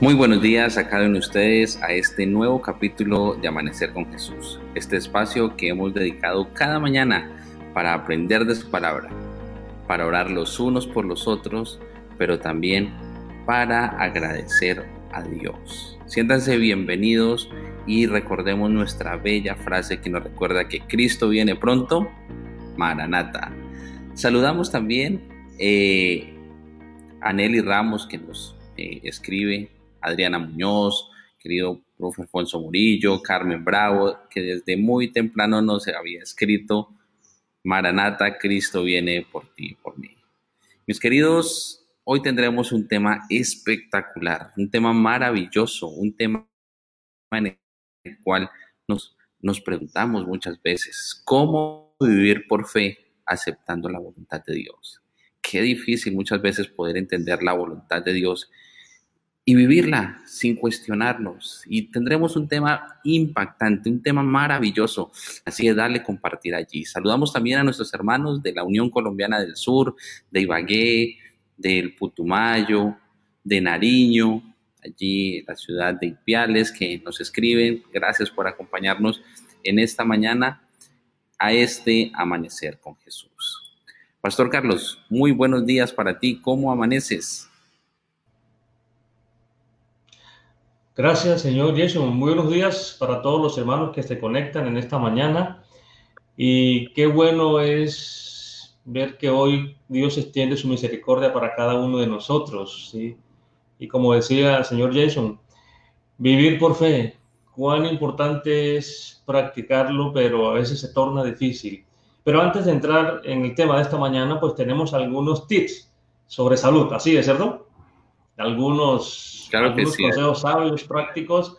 Muy buenos días a cada uno de ustedes a este nuevo capítulo de Amanecer con Jesús, este espacio que hemos dedicado cada mañana para aprender de su palabra, para orar los unos por los otros, pero también para agradecer a Dios. Siéntanse bienvenidos y recordemos nuestra bella frase que nos recuerda que Cristo viene pronto, Maranata. Saludamos también eh, a Nelly Ramos que nos eh, escribe Adriana Muñoz, querido profe Alfonso Murillo, Carmen Bravo, que desde muy temprano nos había escrito, Maranata, Cristo viene por ti, por mí. Mis queridos, hoy tendremos un tema espectacular, un tema maravilloso, un tema en el cual nos, nos preguntamos muchas veces, ¿cómo vivir por fe aceptando la voluntad de Dios? Qué difícil muchas veces poder entender la voluntad de Dios y vivirla sin cuestionarnos. Y tendremos un tema impactante, un tema maravilloso. Así que dale compartir allí. Saludamos también a nuestros hermanos de la Unión Colombiana del Sur, de Ibagué, del Putumayo, de Nariño, allí la ciudad de Ipiales, que nos escriben. Gracias por acompañarnos en esta mañana a este amanecer con Jesús. Pastor Carlos, muy buenos días para ti. ¿Cómo amaneces? Gracias, señor Jason. Muy buenos días para todos los hermanos que se conectan en esta mañana. Y qué bueno es ver que hoy Dios extiende su misericordia para cada uno de nosotros. ¿sí? Y como decía el señor Jason, vivir por fe, cuán importante es practicarlo, pero a veces se torna difícil. Pero antes de entrar en el tema de esta mañana, pues tenemos algunos tips sobre salud. Así es, ¿cierto? algunos, consejos sabios, prácticos,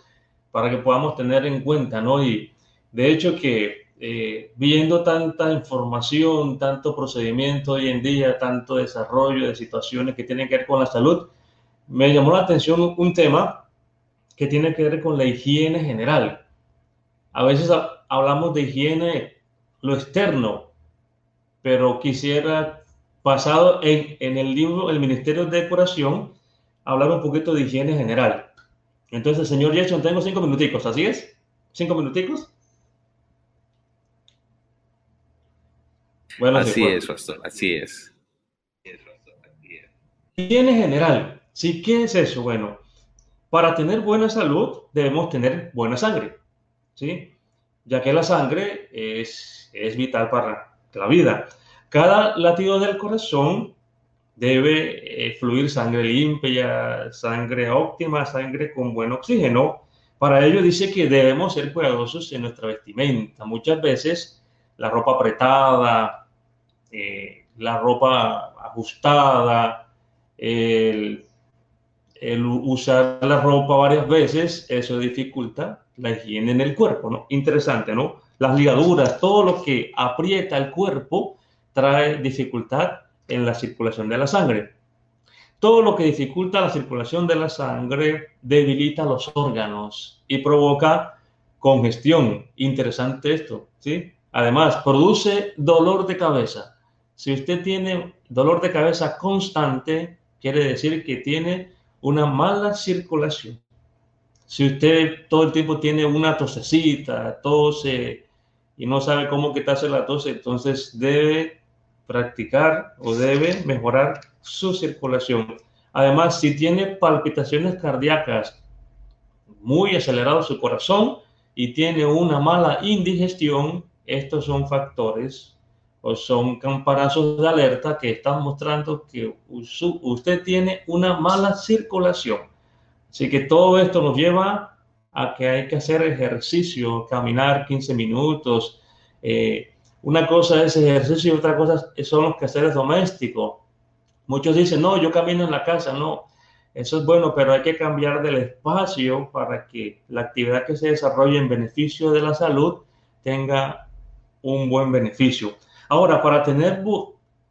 para que podamos tener en cuenta, ¿no? Y de hecho que eh, viendo tanta información, tanto procedimiento hoy en día, tanto desarrollo de situaciones que tienen que ver con la salud, me llamó la atención un tema que tiene que ver con la higiene general. A veces hablamos de higiene lo externo, pero quisiera, pasado en, en el libro El Ministerio de Decoración, hablar un poquito de higiene general. Entonces, señor Jason, tengo cinco minuticos, ¿así es? ¿Cinco minuticos? Bueno, así es, pastor, así es. Higiene general. ¿Sí? ¿Qué es eso? Bueno, para tener buena salud debemos tener buena sangre, ¿sí? Ya que la sangre es, es vital para la vida. Cada latido del corazón debe eh, fluir sangre limpia, sangre óptima, sangre con buen oxígeno. Para ello dice que debemos ser cuidadosos en nuestra vestimenta. Muchas veces la ropa apretada, eh, la ropa ajustada, el, el, usar la ropa varias veces, eso dificulta la higiene en el cuerpo, ¿no? Interesante, ¿no? Las ligaduras, todo lo que aprieta el cuerpo trae dificultad en la circulación de la sangre. Todo lo que dificulta la circulación de la sangre debilita los órganos y provoca congestión. Interesante esto, ¿sí? Además, produce dolor de cabeza. Si usted tiene dolor de cabeza constante, quiere decir que tiene una mala circulación. Si usted todo el tiempo tiene una tosecita, tose y no sabe cómo quitarse la tos, entonces debe practicar o debe mejorar su circulación. Además, si tiene palpitaciones cardíacas muy aceleradas su corazón y tiene una mala indigestión, estos son factores o son camparazos de alerta que están mostrando que usted tiene una mala circulación. Así que todo esto nos lleva a que hay que hacer ejercicio, caminar 15 minutos, eh, una cosa es ejercicio y otra cosa son los quehaceres domésticos. Muchos dicen, no, yo camino en la casa, no. Eso es bueno, pero hay que cambiar del espacio para que la actividad que se desarrolle en beneficio de la salud tenga un buen beneficio. Ahora, para tener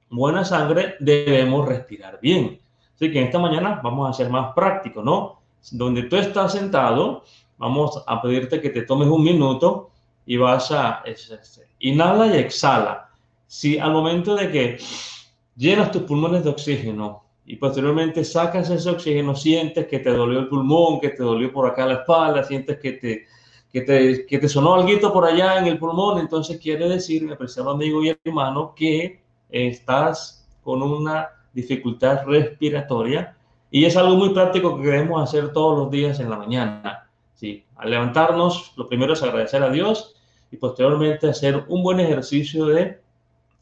buena sangre debemos respirar bien. Así que esta mañana vamos a ser más prácticos, ¿no? Donde tú estás sentado, vamos a pedirte que te tomes un minuto y vas a inhala y exhala. Si al momento de que llenas tus pulmones de oxígeno y posteriormente sacas ese oxígeno, sientes que te dolió el pulmón, que te dolió por acá la espalda, sientes que te, que te, que te sonó algo por allá en el pulmón, entonces quiere decir, mi apreciado amigo y hermano, que estás con una dificultad respiratoria y es algo muy práctico que debemos hacer todos los días en la mañana. ¿sí? Al levantarnos, lo primero es agradecer a Dios y posteriormente hacer un buen ejercicio de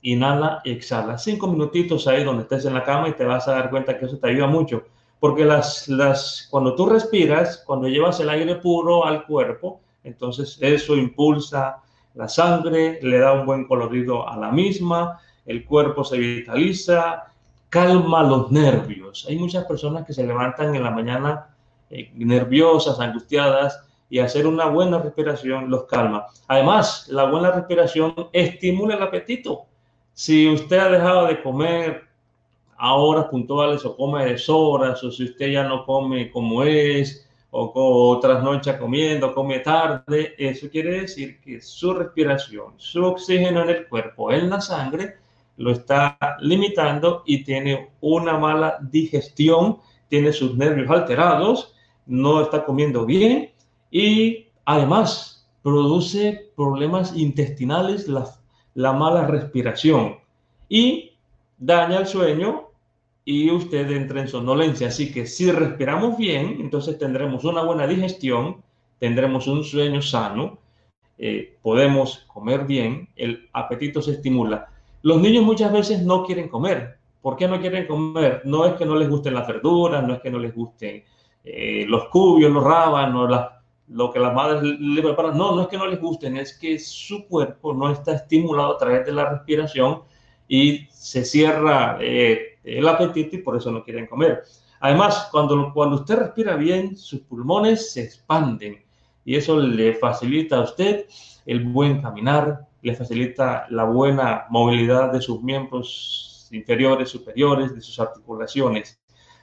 inhala y exhala. Cinco minutitos ahí donde estés en la cama y te vas a dar cuenta que eso te ayuda mucho. Porque las, las, cuando tú respiras, cuando llevas el aire puro al cuerpo, entonces eso impulsa la sangre, le da un buen colorido a la misma, el cuerpo se vitaliza, calma los nervios. Hay muchas personas que se levantan en la mañana eh, nerviosas, angustiadas, y hacer una buena respiración los calma. Además, la buena respiración estimula el apetito. Si usted ha dejado de comer a horas puntuales o come a deshoras, o si usted ya no come como es, o otras noches comiendo, come tarde, eso quiere decir que su respiración, su oxígeno en el cuerpo, en la sangre, lo está limitando y tiene una mala digestión, tiene sus nervios alterados, no está comiendo bien y además produce problemas intestinales, la la mala respiración y daña el sueño y usted entra en somnolencia. Así que si respiramos bien, entonces tendremos una buena digestión, tendremos un sueño sano, eh, podemos comer bien, el apetito se estimula. Los niños muchas veces no quieren comer. ¿Por qué no quieren comer? No es que no les gusten las verduras, no es que no les gusten eh, los cubios, los rábanos, las lo que las madres le preparan. No, no es que no les gusten, es que su cuerpo no está estimulado a través de la respiración y se cierra eh, el apetito y por eso no quieren comer. Además, cuando, cuando usted respira bien, sus pulmones se expanden y eso le facilita a usted el buen caminar, le facilita la buena movilidad de sus miembros inferiores, superiores, de sus articulaciones.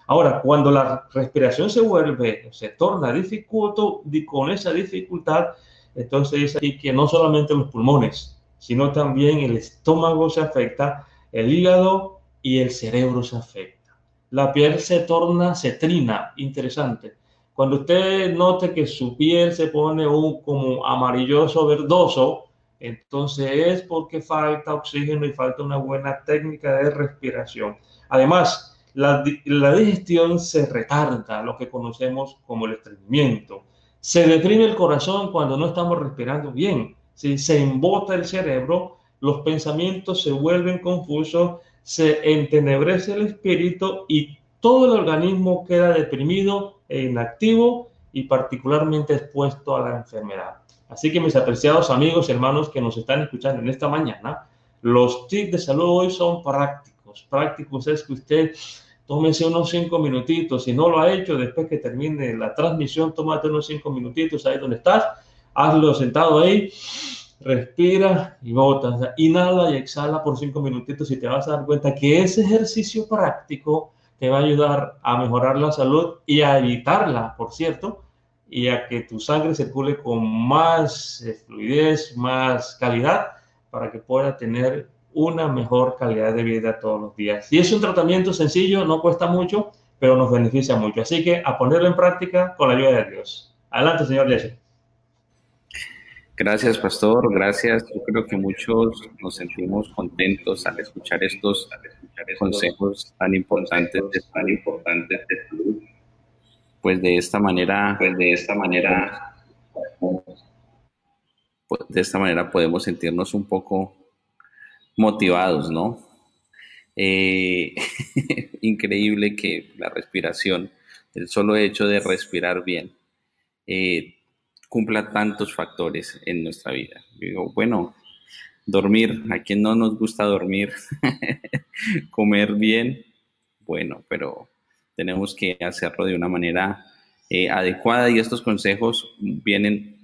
Ahora, cuando la respiración se vuelve, se torna dificulto, con esa dificultad, entonces es aquí que no solamente los pulmones, sino también el estómago se afecta, el hígado y el cerebro se afecta. La piel se torna cetrina, interesante. Cuando usted note que su piel se pone un como amarilloso, verdoso, entonces es porque falta oxígeno y falta una buena técnica de respiración. Además, la, digestión se retarda, lo que conocemos como el estreñimiento. Se deprime el corazón cuando no estamos respirando bien. Se embota el cerebro, los pensamientos se vuelven confusos, se entenebrece el espíritu y todo el organismo queda deprimido e inactivo y particularmente expuesto a la enfermedad. Así que mis apreciados amigos y hermanos que nos están escuchando en esta mañana, los tips de salud hoy son prácticos. Prácticos es que usted tómese unos cinco minutitos. Si no lo ha hecho, después que termine la transmisión, tómate unos cinco minutitos ahí donde estás, hazlo sentado ahí, respira y bota. inhala y exhala por cinco minutitos y te vas a dar cuenta que ese ejercicio práctico te va a ayudar a mejorar la salud y a evitarla, por cierto, y a que tu sangre circule con más fluidez, más calidad, para que pueda tener una mejor calidad de vida todos los días. Y es un tratamiento sencillo, no cuesta mucho, pero nos beneficia mucho. Así que a ponerlo en práctica con la ayuda de Dios. Adelante, señor Jesse. Gracias, pastor. Gracias. Yo creo que muchos nos sentimos contentos al escuchar estos, consejos tan importantes, tan importantes de salud. Pues de esta manera, pues de esta manera, pues de esta manera podemos sentirnos un poco motivados, ¿no? Eh, increíble que la respiración, el solo hecho de respirar bien, eh, cumpla tantos factores en nuestra vida. Digo, bueno, dormir, a quien no nos gusta dormir, comer bien, bueno, pero tenemos que hacerlo de una manera eh, adecuada y estos consejos vienen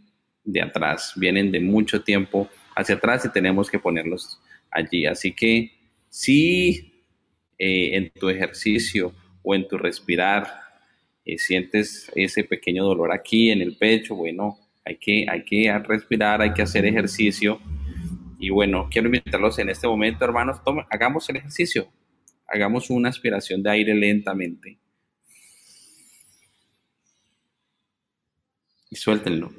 de atrás, vienen de mucho tiempo hacia atrás y tenemos que ponerlos allí. Así que si eh, en tu ejercicio o en tu respirar eh, sientes ese pequeño dolor aquí en el pecho, bueno, hay que, hay que respirar, hay que hacer ejercicio. Y bueno, quiero invitarlos en este momento, hermanos, hagamos el ejercicio. hagamos una aspiración de aire lentamente. Y suéltenlo.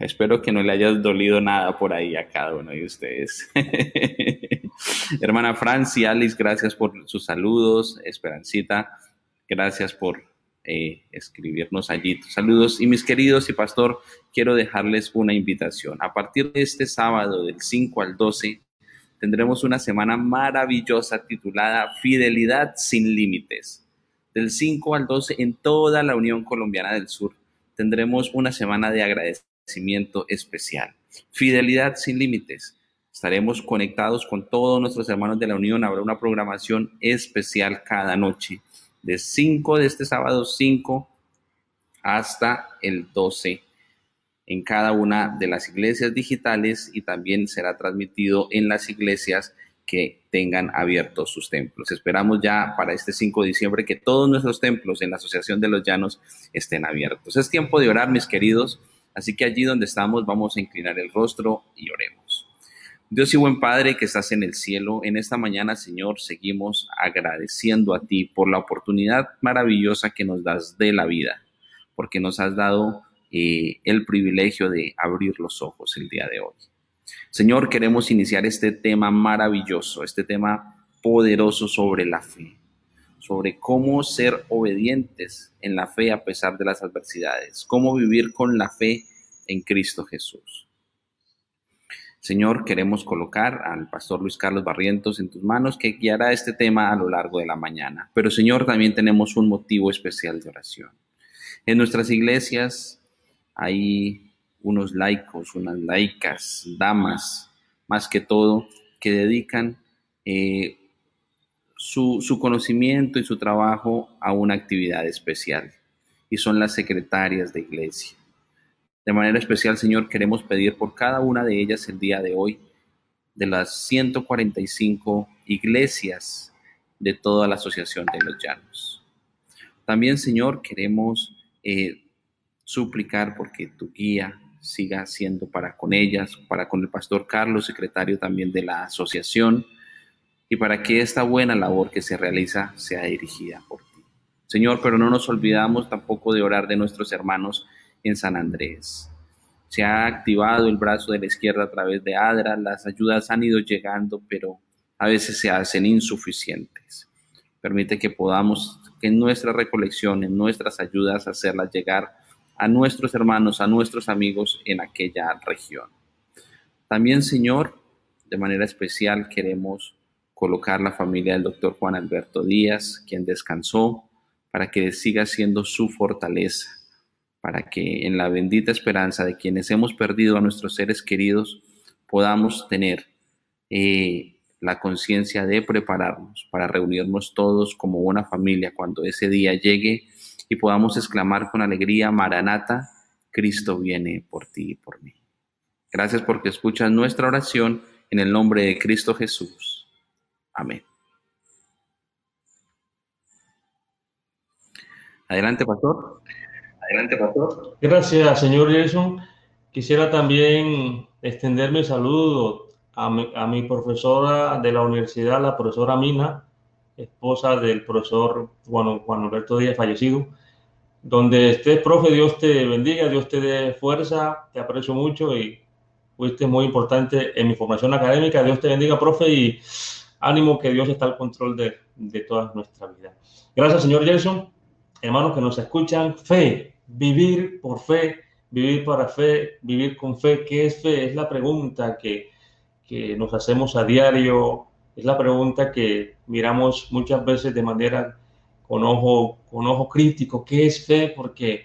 Espero que no le haya dolido nada por ahí a cada uno de ustedes. Hermana Franci, Alice, gracias por sus saludos. Esperancita, gracias por eh, escribirnos allí saludos. Y mis queridos y pastor, quiero dejarles una invitación. A partir de este sábado, del 5 al 12, tendremos una semana maravillosa titulada Fidelidad sin Límites. Del 5 al 12 en toda la Unión Colombiana del Sur tendremos una semana de agradecimiento especial. Fidelidad sin límites. Estaremos conectados con todos nuestros hermanos de la Unión. Habrá una programación especial cada noche, de 5 de este sábado 5 hasta el 12 en cada una de las iglesias digitales y también será transmitido en las iglesias que tengan abiertos sus templos. Esperamos ya para este 5 de diciembre que todos nuestros templos en la Asociación de los Llanos estén abiertos. Es tiempo de orar, mis queridos. Así que allí donde estamos vamos a inclinar el rostro y oremos. Dios y buen Padre que estás en el cielo, en esta mañana, Señor, seguimos agradeciendo a ti por la oportunidad maravillosa que nos das de la vida, porque nos has dado eh, el privilegio de abrir los ojos el día de hoy. Señor, queremos iniciar este tema maravilloso, este tema poderoso sobre la fe sobre cómo ser obedientes en la fe a pesar de las adversidades, cómo vivir con la fe en Cristo Jesús. Señor, queremos colocar al pastor Luis Carlos Barrientos en tus manos que guiará este tema a lo largo de la mañana. Pero Señor, también tenemos un motivo especial de oración. En nuestras iglesias hay unos laicos, unas laicas, damas, más que todo, que dedican eh, su, conocimiento y su trabajo a una actividad especial, y son las secretarias de iglesia. De manera especial, Señor, queremos pedir por cada una de ellas el día de hoy, de las 145 iglesias de toda la Asociación de los Llanos. También, Señor, queremos eh, suplicar porque tu guía siga siendo para con ellas, para con el pastor Carlos, secretario también de la asociación, y para que esta buena labor que se realiza sea dirigida por ti. Señor, pero no nos olvidamos tampoco de orar de nuestros hermanos en San Andrés. Se ha activado el brazo de la izquierda a través de ADRA, las ayudas han ido llegando, pero a veces se hacen insuficientes. Permite que podamos, en nuestra recolección, en nuestras ayudas, hacerlas llegar a nuestros hermanos, a nuestros amigos en aquella región. También, Señor, de manera especial queremos colocar la familia del doctor Juan Alberto Díaz, quien descansó, para que siga siendo su fortaleza, para que en la bendita esperanza de quienes hemos perdido a nuestros seres queridos podamos tener eh, la conciencia de prepararnos para reunirnos todos como una familia cuando ese día llegue y podamos exclamar con alegría, Maranata, Cristo viene por ti y por mí. Gracias porque escuchas nuestra oración en el nombre de Cristo Jesús. Amén. Adelante, pastor. Adelante, pastor. Gracias, señor Jason. Quisiera también extender mi saludo a mi, profesora de la universidad, la profesora Mina, esposa del profesor Juan, Juan Alberto Díaz, fallecido. Donde estés, profe, Dios te bendiga, Dios te dé fuerza, te aprecio mucho y fuiste muy importante en mi formación académica. Dios te bendiga, profe, y ánimo que Dios está al control de, de toda nuestra vida. Gracias, señor Jason. Hermanos que nos escuchan, fe, vivir por fe, vivir para fe, vivir con fe. ¿Qué es fe? Es la pregunta que, que nos hacemos a diario, es la pregunta que miramos muchas veces de manera con ojo, con ojo crítico. ¿Qué es fe? Porque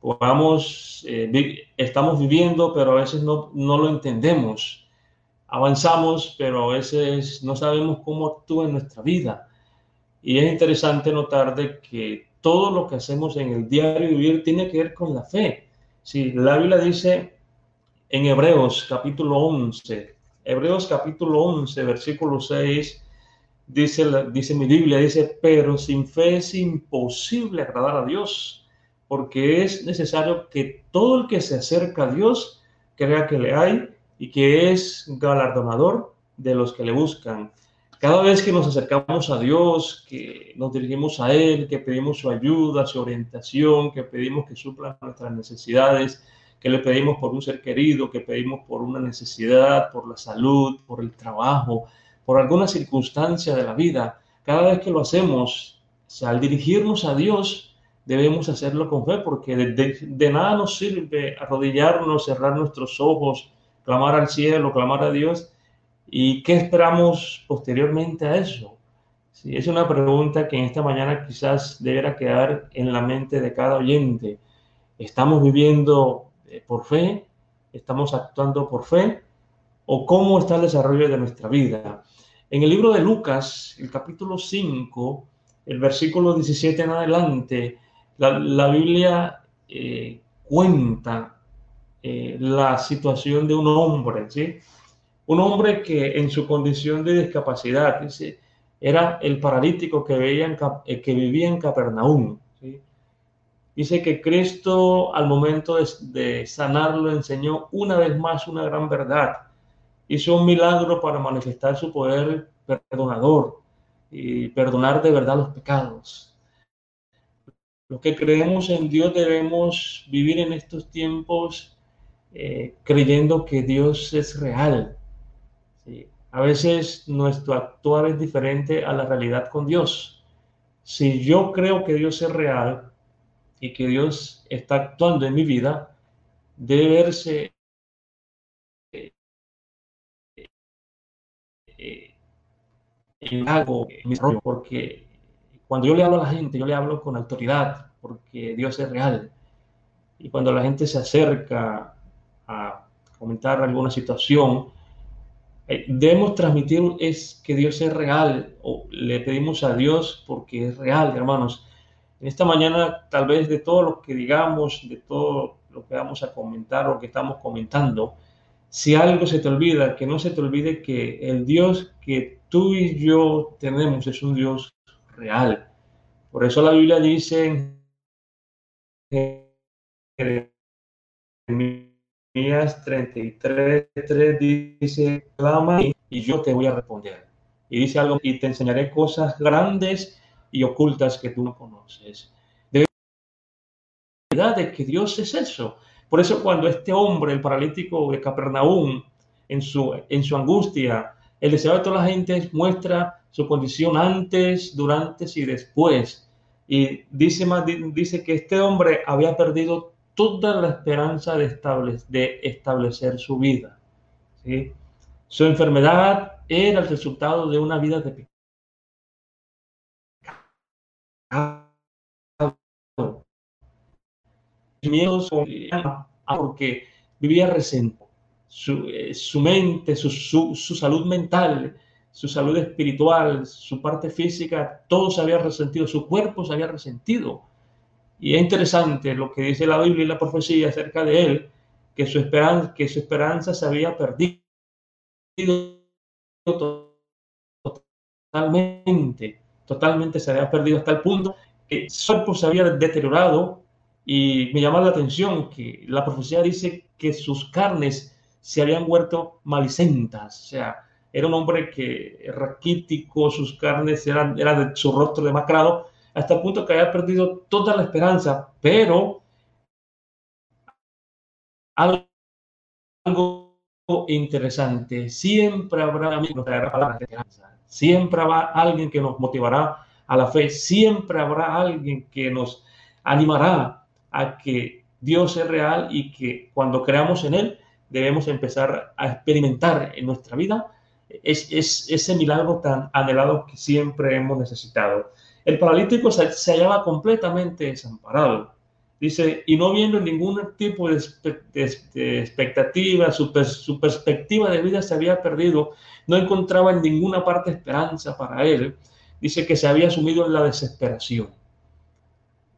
podamos, eh, estamos viviendo, pero a veces no, no lo entendemos avanzamos, pero a veces no sabemos cómo actúa en nuestra vida. Y es interesante notar de que todo lo que hacemos en el diario vivir tiene que ver con la fe. Si la Biblia dice en Hebreos capítulo 11, Hebreos capítulo 11, versículo 6, dice, dice mi Biblia, dice, pero sin fe es imposible agradar a Dios, porque es necesario que todo el que se acerca a Dios crea que le hay y que es galardonador de los que le buscan. Cada vez que nos acercamos a Dios, que nos dirigimos a Él, que pedimos su ayuda, su orientación, que pedimos que supla nuestras necesidades, que le pedimos por un ser querido, que pedimos por una necesidad, por la salud, por el trabajo, por alguna circunstancia de la vida, cada vez que lo hacemos, al dirigirnos a Dios, debemos hacerlo con fe, porque de, nada nos sirve arrodillarnos, cerrar nuestros ojos, clamar al cielo, clamar a Dios, ¿Y qué esperamos posteriormente a eso? Sí, es una pregunta que en esta mañana quizás deberá quedar en la mente de cada oyente. ¿Estamos viviendo eh, por fe? ¿Estamos actuando por fe? ¿O cómo está el desarrollo de nuestra vida? En el libro de Lucas, el capítulo 5, el versículo 17 en adelante, la, Biblia eh, cuenta eh, la situación de un hombre, ¿sí? Un hombre que en su condición de discapacidad, dice, era el paralítico que, eh, vivía en Capernaum. Dice que Cristo al momento de, de sanarlo enseñó una vez más una gran verdad. Hizo un milagro para manifestar su poder perdonador y perdonar de verdad los pecados. Los que creemos en Dios debemos vivir en estos tiempos eh, creyendo que Dios es real, a veces nuestro actuar es diferente a la realidad con Dios. Si yo creo que Dios es real y que Dios está actuando en mi vida, debe verse eh, eh, en algo, porque cuando yo le hablo a la gente, yo le hablo con autoridad, porque Dios es real. Y cuando la gente se acerca a comentar alguna situación, eh, debemos transmitir es que Dios es real, o le pedimos a Dios porque es real, hermanos. En esta mañana, tal vez de todo lo que digamos, de todo lo que vamos a comentar o que estamos comentando, si algo se te olvida, que no se te olvide que el Dios que tú y yo tenemos es un Dios real. Por eso la Biblia dice en 33, 3 dice, clama y yo te voy a responder. Y dice algo, y te enseñaré cosas grandes y ocultas que tú no conoces. De verdad de que Dios es eso. Por eso cuando este hombre, el paralítico de Capernaum, en su, en su angustia, el deseo de toda la gente muestra su condición antes, durante y después. Y dice, dice que este hombre había perdido toda la esperanza de, establecer su vida. Su enfermedad era el resultado de una vida de pecado. Miedos porque vivía resentido. Su, eh, su mente, su, salud mental, su salud espiritual, su parte física, todo se había resentido, su cuerpo se había resentido y es interesante lo que dice la Biblia y la profecía acerca de él, que su esperanza, se había perdido totalmente, totalmente se había perdido hasta el punto que su cuerpo se había deteriorado. Y me llama la atención que la profecía dice que sus carnes se habían vuelto malicentas, o sea, era un hombre que raquítico, sus carnes eran, eran de su rostro demacrado, hasta el punto que haya perdido toda la esperanza, pero algo interesante, siempre habrá siempre habrá alguien que nos motivará a la fe, siempre habrá alguien que nos animará a que Dios es real y que cuando creamos en Él debemos empezar a experimentar en nuestra vida es, es ese milagro tan anhelado que siempre hemos necesitado. El paralítico se, hallaba completamente desamparado. Dice, y no viendo ningún tipo de, expectativa, su, su, perspectiva de vida se había perdido, no encontraba en ninguna parte esperanza para él. Dice que se había sumido en la desesperación.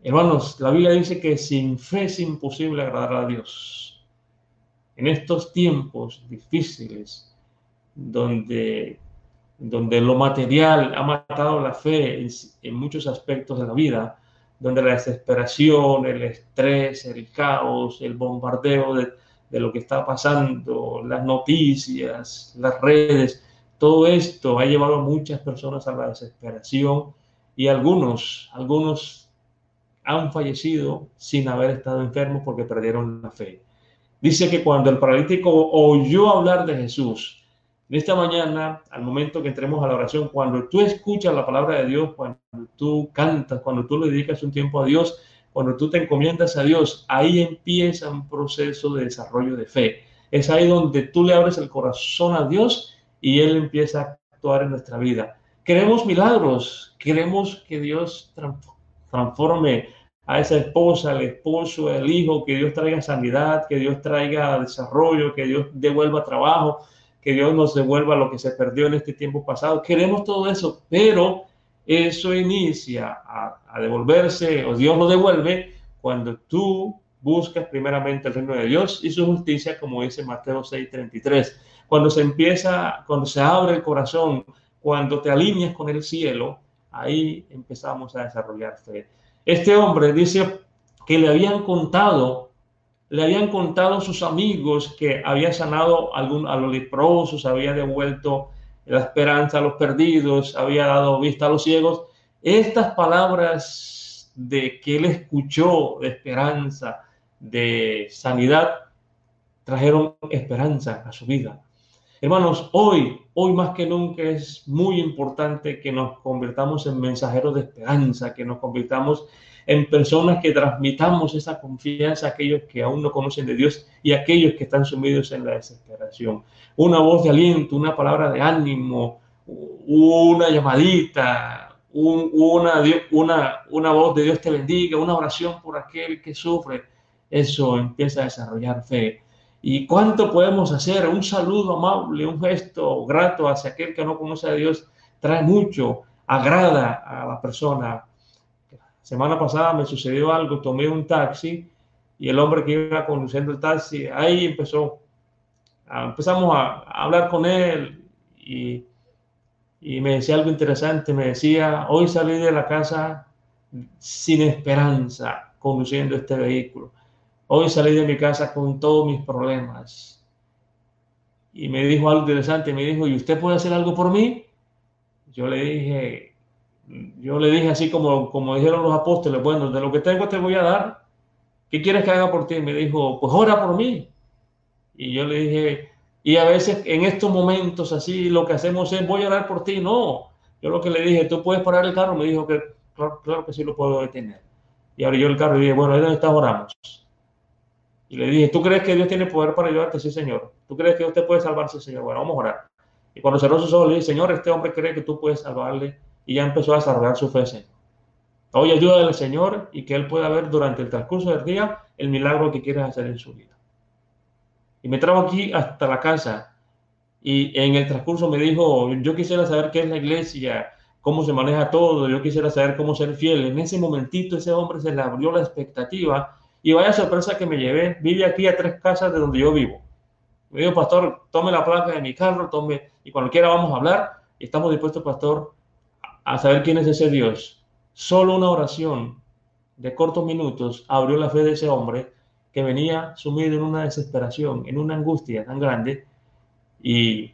Hermanos, la Biblia dice que sin fe es imposible agradar a Dios. En estos tiempos difíciles, donde donde lo material ha matado la fe en, muchos aspectos de la vida, donde la desesperación, el estrés, el caos, el bombardeo de, lo que está pasando, las noticias, las redes, Todo esto ha llevado a muchas personas a la desesperación y algunos, algunos han fallecido sin haber estado enfermos porque perdieron la fe. Dice que cuando el paralítico oyó hablar de Jesús, en esta mañana, al momento que entremos a la oración, cuando tú escuchas la palabra de Dios, cuando tú cantas, cuando tú le dedicas un tiempo a Dios, cuando tú te encomiendas a Dios, ahí empieza un proceso de desarrollo de fe. Es ahí donde tú le abres el corazón a Dios y Él empieza a actuar en nuestra vida. Queremos milagros, queremos que Dios transforme a esa esposa, al esposo, al hijo, que Dios traiga sanidad, que Dios traiga desarrollo, que Dios devuelva trabajo, que Dios nos devuelva lo que se perdió en este tiempo pasado. Queremos todo eso, pero eso inicia a, devolverse, o Dios lo devuelve, cuando tú buscas primeramente el reino de Dios y su justicia, como dice Mateo 6:33. Cuando se empieza, cuando se abre el corazón, cuando te alineas con el cielo, ahí empezamos a desarrollar fe. Este hombre dice que le habían contado, le habían contado sus amigos que había sanado a los leprosos, había devuelto la esperanza a los perdidos, había dado vista a los ciegos. Estas palabras de que él escuchó de esperanza, de sanidad, trajeron esperanza a su vida. Hermanos, hoy, hoy más que nunca es muy importante que nos convirtamos en mensajeros de esperanza, que nos convirtamos en personas que transmitamos esa confianza a aquellos que aún no conocen de Dios y a aquellos que están sumidos en la desesperación. Una voz de aliento, una palabra de ánimo, una llamadita, una, una, una voz de Dios te bendiga, una oración por aquel que sufre, eso empieza a desarrollar fe. ¿Y cuánto podemos hacer? Un saludo amable, un gesto grato hacia aquel que no conoce a Dios, trae mucho, agrada a la persona. Semana pasada me sucedió algo, tomé un taxi y el hombre que iba conduciendo el taxi, ahí empezó, empezamos a, hablar con él y, y me decía algo interesante, me decía, hoy salí de la casa sin esperanza conduciendo este vehículo Hoy salí de mi casa con todos mis problemas. Y me dijo algo interesante, me dijo, ¿y usted puede hacer algo por mí? Yo le dije, yo le dije así como, como dijeron los apóstoles, bueno, de lo que tengo te voy a dar. ¿Qué quieres que haga por ti? Me dijo, pues ora por mí. Y yo le dije, y a veces en estos momentos así lo que hacemos es, voy a orar por ti. No, yo lo que le dije, tú puedes parar el carro. Me dijo que claro, que sí lo puedo detener. Y yo el carro y dije, bueno, ahí donde estás oramos. Y le dije, ¿tú crees que Dios tiene poder para ayudarte? Sí, Señor. ¿Tú crees que usted puede salvarse, Señor? Bueno, vamos a orar. Y cuando cerró sus ojos, le dije, Señor, este hombre cree que tú puedes salvarle. Y ya empezó a desarrollar su fe, Señor. Hoy ayuda al Señor y que Él pueda ver durante el transcurso del día el milagro que quieres hacer en su vida. Y me trajo aquí hasta la casa. Y en el transcurso me dijo, yo quisiera saber qué es la iglesia, cómo se maneja todo, yo quisiera saber cómo ser fiel. En ese momentito ese hombre se le abrió la expectativa y vaya sorpresa que me llevé, vive aquí a tres casas de donde yo vivo. Me dijo, pastor, tome la placa de mi carro, tome, y cuando quiera vamos a hablar. Estamos dispuestos, pastor, a saber quién es ese Dios. Solo una oración de cortos minutos abrió la fe de ese hombre que venía sumido en una desesperación, en una angustia tan grande. Y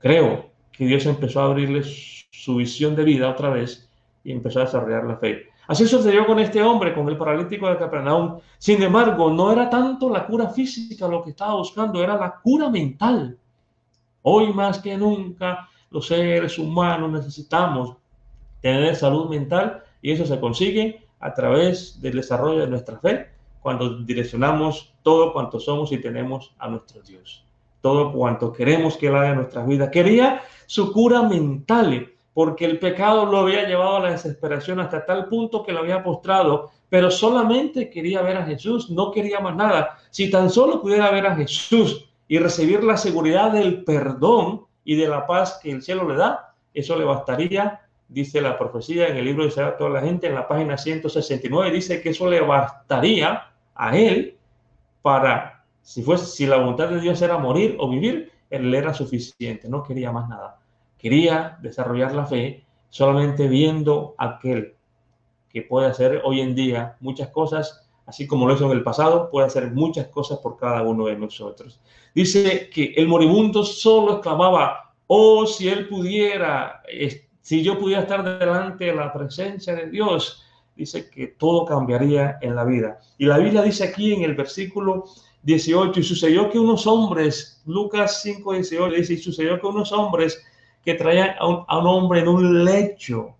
creo que Dios empezó a abrirle su visión de vida otra vez y empezó a desarrollar la fe. Así sucedió con este hombre, con el paralítico de Capernaum. Sin embargo, no era tanto la cura física lo que estaba buscando, era la cura mental. Hoy más que nunca los seres humanos necesitamos tener salud mental y eso se consigue a través del desarrollo de nuestra fe cuando direccionamos todo cuanto somos y tenemos a nuestro Dios. Todo cuanto queremos que Él haga en nuestras vidas. Quería su cura mental porque el pecado lo había llevado a la desesperación hasta tal punto que lo había postrado, pero solamente quería ver a Jesús, no quería más nada. Si tan solo pudiera ver a Jesús y recibir la seguridad del perdón y de la paz que el cielo le da, eso le bastaría, dice la profecía en el libro de Isaías toda la gente, en la página 169, dice que eso le bastaría a él para, si, fuese, si la voluntad de Dios era morir o vivir, él era suficiente, no quería más nada quería desarrollar la fe solamente viendo aquel que puede hacer hoy en día muchas cosas, así como lo hizo en el pasado, puede hacer muchas cosas por cada uno de nosotros. Dice que el moribundo solo exclamaba, oh, si él pudiera, si yo pudiera estar delante de la presencia de Dios, dice que todo cambiaría en la vida. Y la Biblia dice aquí en el versículo 18, y sucedió que unos hombres, Lucas 5, 18, dice, y sucedió que unos hombres que traían a un, a un hombre en un lecho,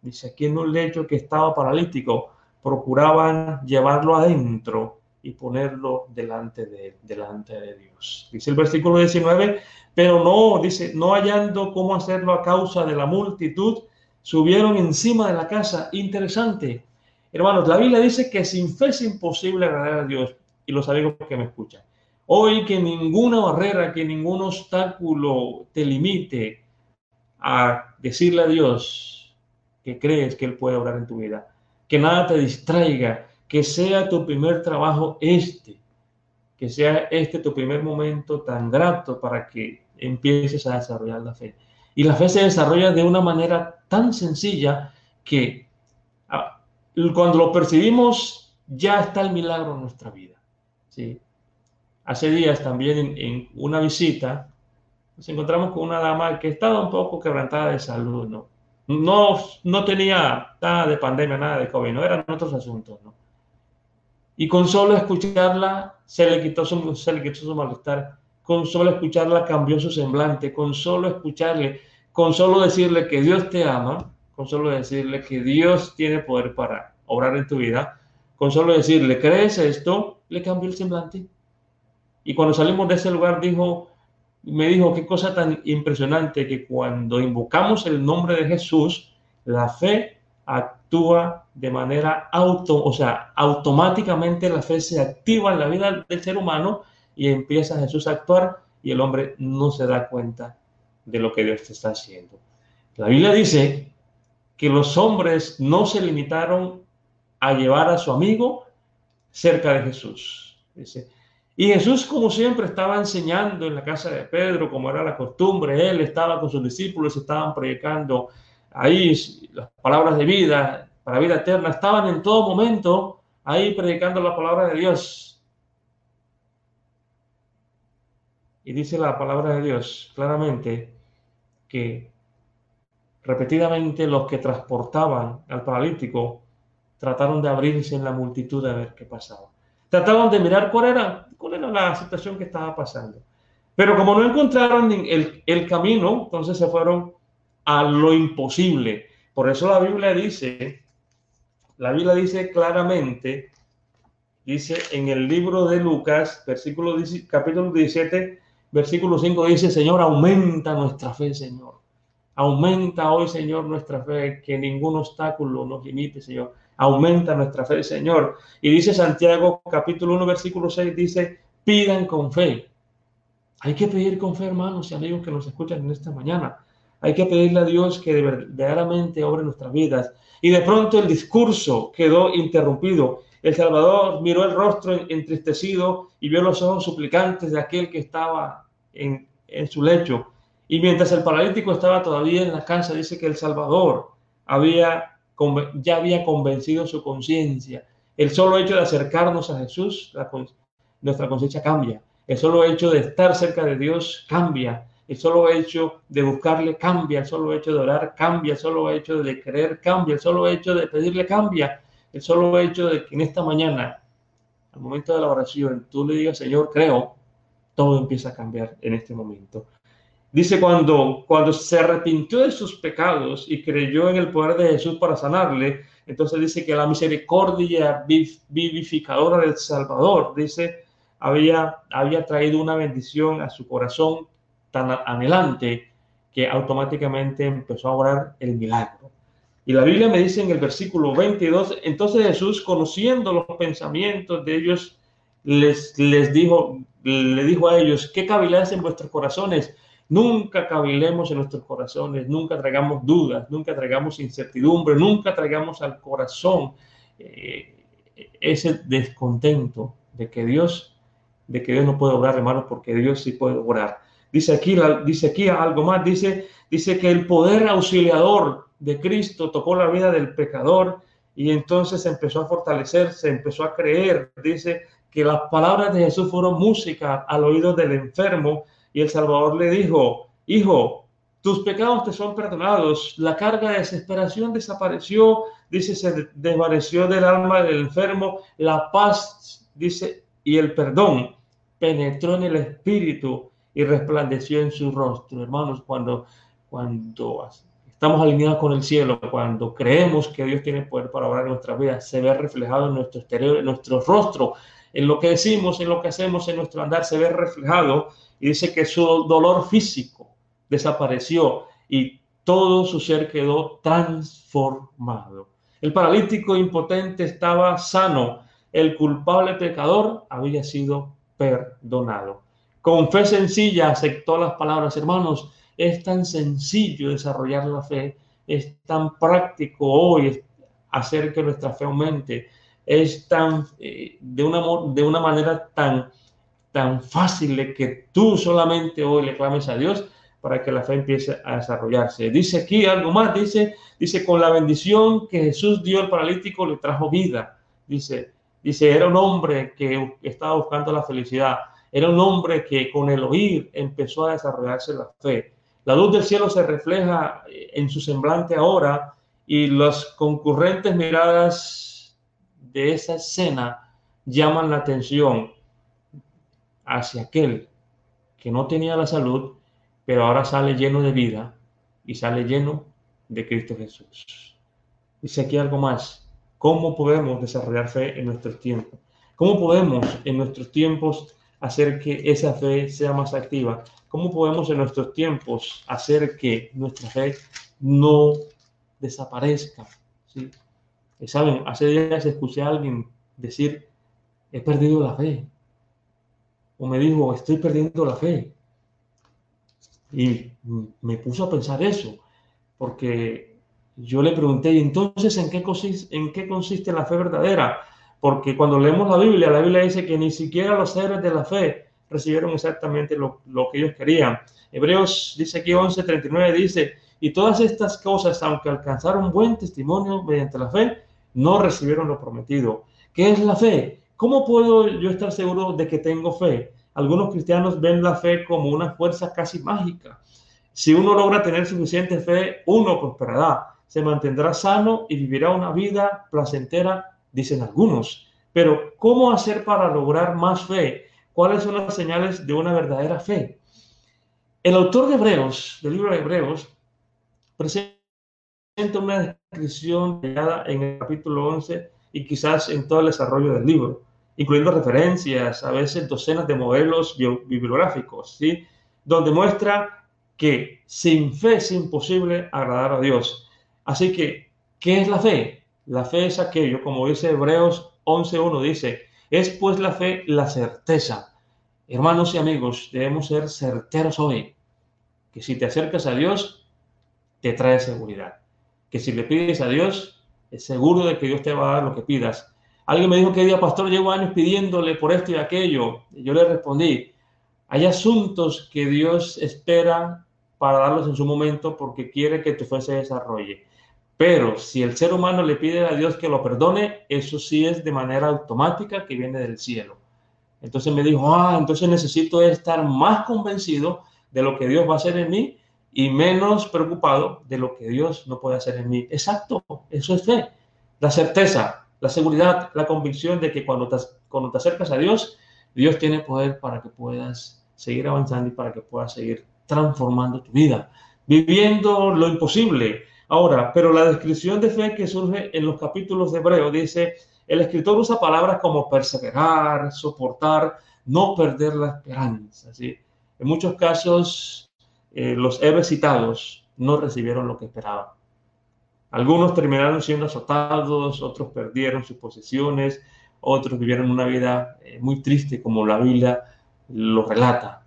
dice aquí en un lecho que estaba paralítico, procuraban llevarlo adentro y ponerlo delante de, delante de Dios. Dice el versículo 19, pero no, dice, no hallando cómo hacerlo a causa de la multitud, subieron encima de la casa. Interesante. Hermanos, la Biblia dice que sin fe es imposible agradar a Dios. Y los amigos que me escuchan. Hoy que ninguna barrera, que ningún obstáculo te limite a decirle a Dios que crees que Él puede obrar en tu vida. Que nada te distraiga, que sea tu primer trabajo este, que sea este tu primer momento tan grato para que empieces a desarrollar la fe. Y la fe se desarrolla de una manera tan sencilla que cuando lo percibimos ya está el milagro en nuestra vida. ¿sí? Hace días también en, una visita nos encontramos con una dama que estaba un poco quebrantada de salud, ¿no? No, no tenía nada de pandemia, nada de COVID, no eran otros asuntos, ¿no? Y con solo escucharla se le quitó su, se le quitó su malestar. Con solo escucharla cambió su semblante. Con solo escucharle, con solo decirle que Dios te ama, con solo decirle que Dios tiene poder para obrar en tu vida, con solo decirle, ¿crees esto? Le cambió el semblante. Y cuando salimos de ese lugar dijo, me dijo, qué cosa tan impresionante que cuando invocamos el nombre de Jesús, la fe actúa de manera auto, o sea, automáticamente la fe se activa en la vida del ser humano y empieza Jesús a actuar y el hombre no se da cuenta de lo que Dios te está haciendo. La Biblia dice que los hombres no se limitaron a llevar a su amigo cerca de Jesús. Dice, y Jesús, como siempre, estaba enseñando en la casa de Pedro, como era la costumbre. Él estaba con sus discípulos, estaban predicando ahí las palabras de vida, para vida eterna, estaban en todo momento ahí predicando la palabra de Dios. Y dice la palabra de Dios claramente que repetidamente los que transportaban al paralítico trataron de abrirse en la multitud a ver qué pasaba. Trataban de mirar cuál era, cuál era la situación que estaba pasando. Pero como no encontraron el, el camino, entonces se fueron a lo imposible. Por eso la Biblia dice, la Biblia dice claramente, dice en el libro de Lucas, versículo capítulo 17, versículo 5, dice, Señor, aumenta nuestra fe, Señor. Aumenta hoy, Señor, nuestra fe, que ningún obstáculo nos limite, Señor. Aumenta nuestra fe, Señor. Y dice Santiago, capítulo 1, versículo 6, dice, pidan con fe. Hay que pedir con fe, hermanos y amigos que nos escuchan en esta mañana. Hay que pedirle a Dios que verdaderamente obre nuestras vidas. Y de pronto el discurso quedó interrumpido. El Salvador miró el rostro entristecido y vio los ojos suplicantes de aquel que estaba en, en su lecho. Y mientras el paralítico estaba todavía en la casa, dice que el Salvador había, ya había convencido su conciencia. El solo hecho de acercarnos a Jesús, nuestra conciencia cambia. El solo hecho de estar cerca de Dios cambia. El solo hecho de buscarle cambia, el solo hecho de orar cambia, el solo hecho de creer cambia, el solo hecho de pedirle cambia, el solo hecho de que en esta mañana, al momento de la oración, tú le digas, Señor, creo, todo empieza a cambiar en este momento. Dice cuando, cuando se arrepintió de sus pecados y creyó en el poder de Jesús para sanarle, entonces dice que la misericordia vivificadora del Salvador, dice, había, había traído una bendición a su corazón tan anhelante que automáticamente empezó a orar el milagro. Y la Biblia me dice en el versículo 22, entonces Jesús, conociendo los pensamientos de ellos, les, les dijo, le dijo a ellos, ¿qué caviláis en vuestros corazones? Nunca cavilemos en nuestros corazones, nunca traigamos dudas, nunca traigamos incertidumbre, nunca traigamos al corazón eh, ese descontento de que Dios, de que Dios no puede obrar, hermanos, porque Dios sí puede obrar. Dice aquí, dice aquí algo más, dice, dice que el poder auxiliador de Cristo tocó la vida del pecador y entonces empezó a fortalecerse, empezó a creer. Dice que las palabras de Jesús fueron música al oído del enfermo y el Salvador le dijo, hijo, tus pecados te son perdonados, la carga de desesperación desapareció, dice, se desvaneció del alma del enfermo, la paz, dice, y el perdón penetró en el espíritu y resplandeció en su rostro. Hermanos, cuando, cuando estamos alineados con el cielo, cuando creemos que Dios tiene poder para obrar en nuestras vidas, se ve reflejado en nuestro exterior, en nuestro rostro, en lo que decimos, en lo que hacemos, en nuestro andar, se ve reflejado y dice que su dolor físico desapareció y todo su ser quedó transformado. El paralítico impotente estaba sano, el culpable pecador había sido perdonado. Con fe sencilla aceptó las palabras, hermanos, es tan sencillo desarrollar la fe, es tan práctico hoy hacer que nuestra fe aumente, es tan, eh, de, una, de una manera tan, tan fácil que tú solamente hoy le clames a Dios para que la fe empiece a desarrollarse. Dice aquí algo más, dice, dice, con la bendición que Jesús dio al paralítico le trajo vida. Dice, dice, era un hombre que estaba buscando la felicidad. Era un hombre que con el oír empezó a desarrollarse la fe. La luz del cielo se refleja en su semblante ahora y las concurrentes miradas de esa escena llaman la atención hacia aquel que no tenía la salud pero ahora sale lleno de vida y sale lleno de Cristo Jesús. Dice aquí algo más. ¿Cómo podemos desarrollar fe en nuestros tiempos? ¿Cómo podemos en nuestros tiempos hacer que esa fe sea más activa? ¿Cómo podemos en nuestros tiempos hacer que nuestra fe no desaparezca? ¿Sí? Saben, hace días escuché a alguien decir, he perdido la fe. O me dijo, estoy perdiendo la fe. Y me puso a pensar eso, porque yo le pregunté, ¿y entonces en qué, consiste, en qué consiste la fe verdadera? Porque cuando leemos la Biblia, la Biblia dice que ni siquiera los seres de la fe recibieron exactamente lo, lo que ellos querían. Hebreos dice aquí 11:39, dice, y todas estas cosas, aunque alcanzaron buen testimonio mediante la fe, no recibieron lo prometido. ¿Qué es la fe? ¿Cómo puedo yo estar seguro de que tengo fe? Algunos cristianos ven la fe como una fuerza casi mágica. Si uno logra tener suficiente fe, uno prosperará, se mantendrá sano y vivirá una vida placentera, dicen algunos. Pero, ¿cómo hacer para lograr más fe? ¿Cuáles son las señales de una verdadera fe? El autor de Hebreos, del libro de Hebreos, presenta una descripción en el capítulo 11 y quizás en todo el desarrollo del libro incluyendo referencias, a veces docenas de modelos bibliográficos, ¿sí? donde muestra que sin fe es imposible agradar a Dios. Así que, ¿qué es la fe? La fe es aquello, como dice Hebreos 11.1, dice, es pues la fe la certeza. Hermanos y amigos, debemos ser certeros hoy, que si te acercas a Dios, te trae seguridad. Que si le pides a Dios, es seguro de que Dios te va a dar lo que pidas Alguien me dijo que día, pastor, llevo años pidiéndole por esto y aquello. Yo le respondí, hay asuntos que Dios espera para darlos en su momento porque quiere que tu fe se desarrolle. Pero si el ser humano le pide a Dios que lo perdone, eso sí es de manera automática que viene del cielo. Entonces me dijo, ah, entonces necesito estar más convencido de lo que Dios va a hacer en mí y menos preocupado de lo que Dios no puede hacer en mí. Exacto, eso es fe. La certeza, la seguridad, la convicción de que cuando te, cuando te acercas a Dios, Dios tiene poder para que puedas seguir avanzando y para que puedas seguir transformando tu vida, viviendo lo imposible. Ahora, pero la descripción de fe que surge en los capítulos de Hebreo dice, el escritor usa palabras como perseverar, soportar, no perder la esperanza. ¿sí? En muchos casos, eh, los héroes citados no recibieron lo que esperaban. Algunos terminaron siendo azotados, otros perdieron sus posesiones, otros vivieron una vida eh, muy triste como la Biblia lo relata.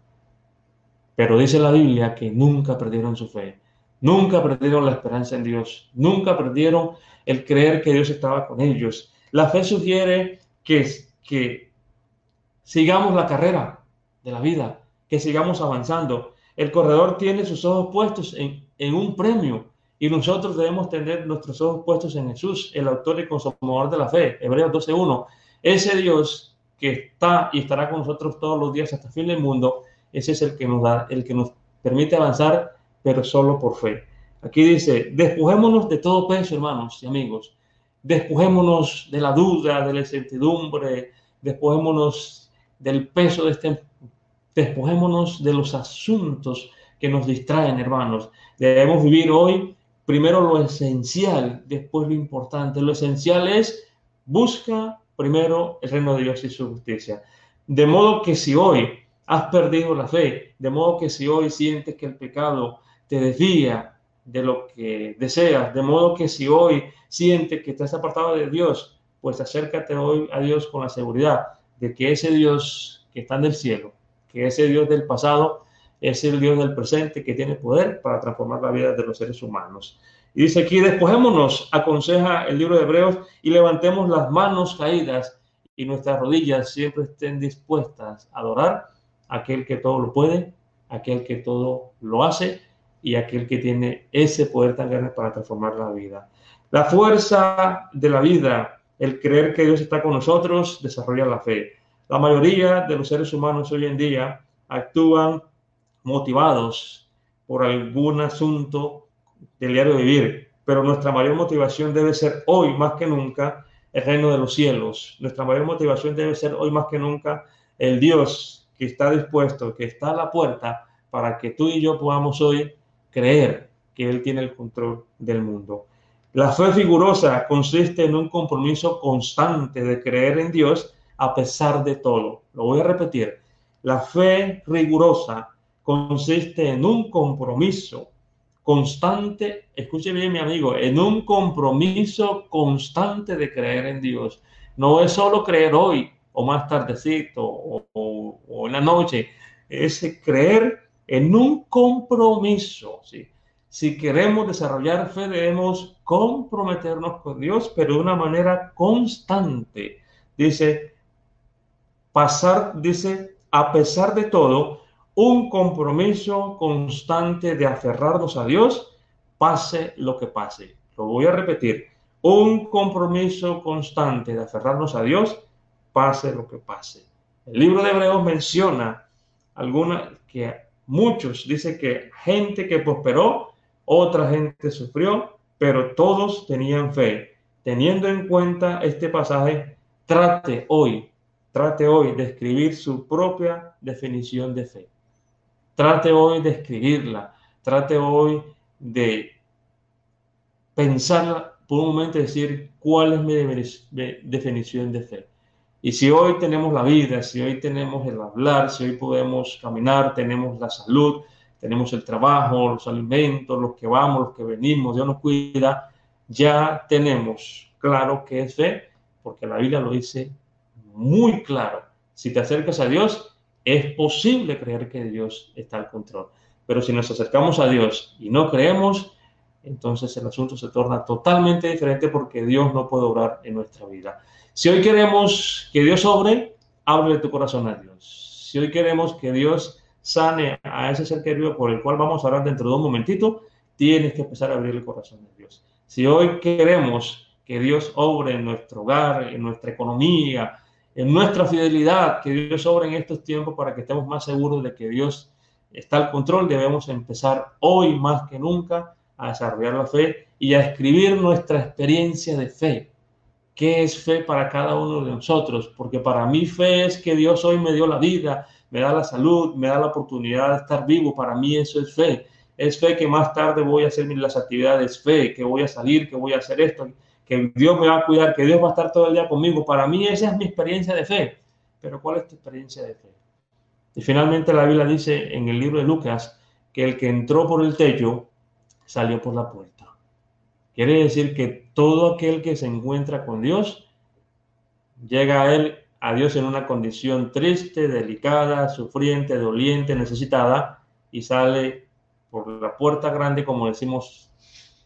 Pero dice la Biblia que nunca perdieron su fe, nunca perdieron la esperanza en Dios, nunca perdieron el creer que Dios estaba con ellos. La fe sugiere que, que sigamos la carrera de la vida, que sigamos avanzando. El corredor tiene sus ojos puestos en, en un premio y nosotros debemos tener nuestros ojos puestos en Jesús, el autor y consumador de la fe. Hebreos 12.1. Ese Dios que está y estará con nosotros todos los días hasta el fin del mundo, ese es el que nos da, el que nos permite avanzar, pero solo por fe. Aquí dice, despojémonos de todo peso, hermanos y amigos. Despojémonos de la duda, de la incertidumbre, despojémonos del peso de este, despojémonos de los asuntos que nos distraen, hermanos. Debemos vivir hoy primero lo esencial, después lo importante. Lo esencial es busca primero el reino de Dios y su justicia. De modo que si hoy has perdido la fe, de modo que si hoy sientes que el pecado te desvía de lo que deseas, de modo que si hoy sientes que estás apartado de Dios, pues acércate hoy a Dios con la seguridad de que ese Dios que está en el cielo, que ese Dios del pasado, es el Dios del presente que tiene poder para transformar la vida de los seres humanos. Y dice aquí, despojémonos, aconseja el libro de Hebreos, y levantemos las manos caídas y nuestras rodillas siempre estén dispuestas a adorar a aquel que todo lo puede, aquel que todo lo hace y aquel que tiene ese poder tan grande para transformar la vida. La fuerza de la vida, el creer que Dios está con nosotros, desarrolla la fe. La mayoría de los seres humanos hoy en día actúan motivados por algún asunto del diario vivir, pero nuestra mayor motivación debe ser hoy más que nunca el reino de los cielos. Nuestra mayor motivación debe ser hoy más que nunca el Dios que está dispuesto, que está a la puerta para que tú y yo podamos hoy creer que Él tiene el control del mundo. La fe figurosa consiste en un compromiso constante de creer en Dios a pesar de todo. Lo voy a repetir. La fe rigurosa consiste en un compromiso constante, escuche bien mi amigo, en un compromiso constante de creer en Dios. No es solo creer hoy o más tardecito o, en la noche, es creer en un compromiso. Si queremos desarrollar fe, debemos comprometernos con Dios, pero de una manera constante. Dice, pasar, dice, a pesar de todo, un compromiso constante de aferrarnos a Dios, pase lo que pase. Lo voy a repetir, un compromiso constante de aferrarnos a Dios, pase lo que pase. El libro de Hebreos menciona alguna que muchos dice que gente que prosperó, otra gente sufrió, pero todos tenían fe. Teniendo en cuenta este pasaje, trate hoy, trate hoy de escribir su propia definición de fe. Trate hoy de escribirla, trate hoy de pensarla por un momento y decir cuál es mi definición de fe. Y si hoy tenemos la vida, si hoy tenemos el hablar, si hoy podemos caminar, tenemos la salud, tenemos el trabajo, los alimentos, los que vamos, los que venimos, Dios nos cuida, ya tenemos claro qué es fe, porque la Biblia lo dice muy claro. Si te acercas a Dios, es posible creer que Dios está al control. Pero si nos acercamos a Dios y no creemos, entonces el asunto se torna totalmente diferente porque Dios no puede obrar en nuestra vida. Si hoy queremos que Dios obre, ábrele tu corazón a Dios. Si hoy queremos que Dios sane a ese ser querido por el cual vamos a hablar dentro de un momentito, tienes que empezar a abrir el corazón a Dios. Si hoy queremos que Dios obre en nuestro hogar, en nuestra economía, en nuestra fidelidad, que Dios obra en estos tiempos para que estemos más seguros de que Dios está al control, debemos empezar hoy más que nunca a desarrollar la fe y a escribir nuestra experiencia de fe. ¿Qué es fe para cada uno de nosotros? Porque para mí fe es que Dios hoy me dio la vida, me da la salud, me da la oportunidad de estar vivo. Para mí eso es fe. Es fe que más tarde voy a hacer las actividades, fe que voy a salir, que voy a hacer esto que Dios me va a cuidar, que Dios va a estar todo el día conmigo. Para mí esa es mi experiencia de fe. Pero ¿cuál es tu experiencia de fe? Y finalmente la Biblia dice en el libro de Lucas que el que entró por el techo salió por la puerta. Quiere decir que todo aquel que se encuentra con Dios llega a él, a Dios en una condición triste, delicada, sufriente, doliente, necesitada y sale por la puerta grande, como decimos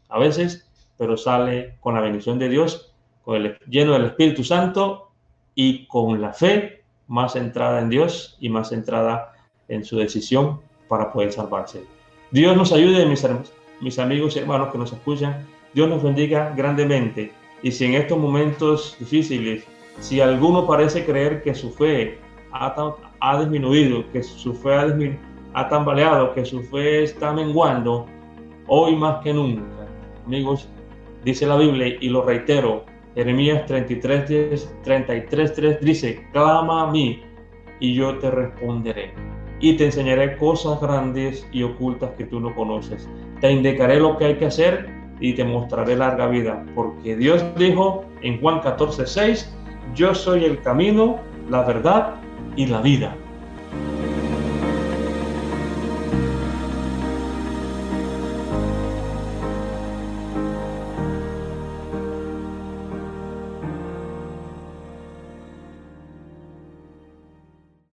a veces, pero sale con la bendición de Dios, con el, lleno del Espíritu Santo y con la fe más centrada en Dios y más centrada en su decisión para poder salvarse. Dios nos ayude, mis, mis amigos y hermanos que nos escuchan. Dios nos bendiga grandemente. Y si en estos momentos difíciles, si alguno parece creer que su fe ha, ha disminuido, que su fe ha ha tambaleado, que su fe está menguando, hoy más que nunca, amigos, dice la Biblia y lo reitero, Jeremías 33, 33, 3 dice, clama a mí y yo te responderé y te enseñaré cosas grandes y ocultas que tú no conoces. Te indicaré lo que hay que hacer y te mostraré larga vida, porque Dios dijo en Juan 14, 6, yo soy el camino, la verdad y la vida.